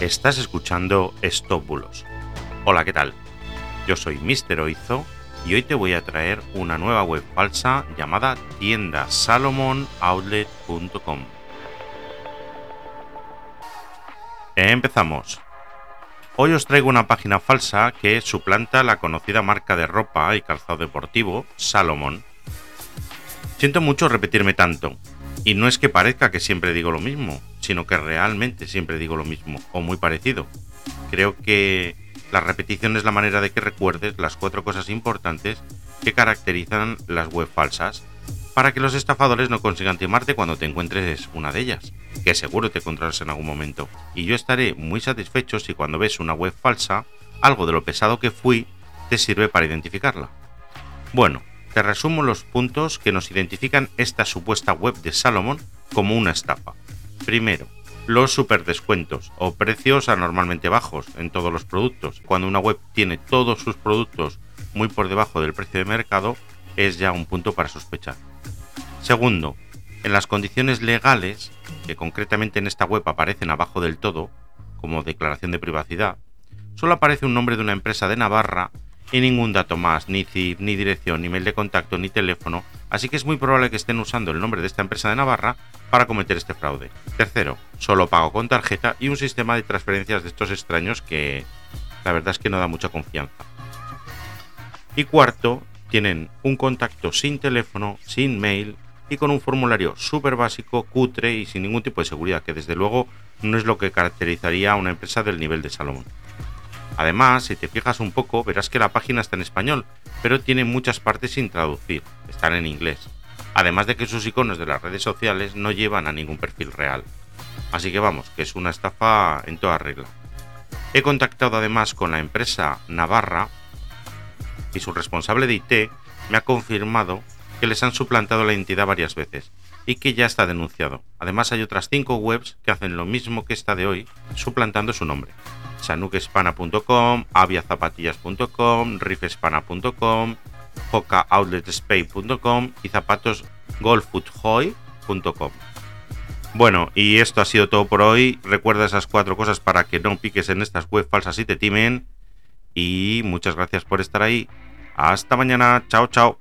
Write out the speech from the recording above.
Estás escuchando Stop Bulos. Hola, ¿qué tal? Yo soy Mr. Oizo y hoy te voy a traer una nueva web falsa llamada tiendasalomonoutlet.com. Empezamos. Hoy os traigo una página falsa que suplanta la conocida marca de ropa y calzado deportivo Salomon. Siento mucho repetirme tanto, y no es que parezca que siempre digo lo mismo, sino que realmente siempre digo lo mismo, o muy parecido. Creo que la repetición es la manera de que recuerdes las cuatro cosas importantes que caracterizan las web falsas, para que los estafadores no consigan timarte cuando te encuentres una de ellas, que seguro te encontrarás en algún momento. Y yo estaré muy satisfecho si cuando ves una web falsa, algo de lo pesado que fui te sirve para identificarla. Bueno, te resumo los puntos que nos identifican esta supuesta web de Salomon como una estafa. Primero, los superdescuentos o precios anormalmente bajos en todos los productos. Cuando una web tiene todos sus productos muy por debajo del precio de mercado, es ya un punto para sospechar. Segundo, en las condiciones legales, que concretamente en esta web aparecen abajo del todo, como declaración de privacidad, solo aparece un nombre de una empresa de Navarra y ningún dato más, ni CIF, ni dirección, ni mail de contacto, ni teléfono, así que es muy probable que estén usando el nombre de esta empresa de Navarra para cometer este fraude. Tercero, solo pago con tarjeta y un sistema de transferencias de estos extraños que la verdad es que no da mucha confianza. Y cuarto, tienen un contacto sin teléfono, sin mail y con un formulario súper básico, cutre y sin ningún tipo de seguridad, que desde luego no es lo que caracterizaría a una empresa del nivel de Salomón. Además, si te fijas un poco, verás que la página está en español, pero tiene muchas partes sin traducir, están en inglés. Además de que sus iconos de las redes sociales no llevan a ningún perfil real. Así que vamos, que es una estafa en toda regla. He contactado además con la empresa Navarra y su responsable de IT me ha confirmado que les han suplantado la identidad varias veces y que ya está denunciado. Además hay otras 5 webs que hacen lo mismo que esta de hoy, suplantando su nombre sanukespana.com, aviazapatillas.com, rifespana.com, hocautletspace.com y zapatosgolfoothoy.com. Bueno, y esto ha sido todo por hoy. Recuerda esas cuatro cosas para que no piques en estas web falsas y te timen. Y muchas gracias por estar ahí. Hasta mañana. Chao, chao.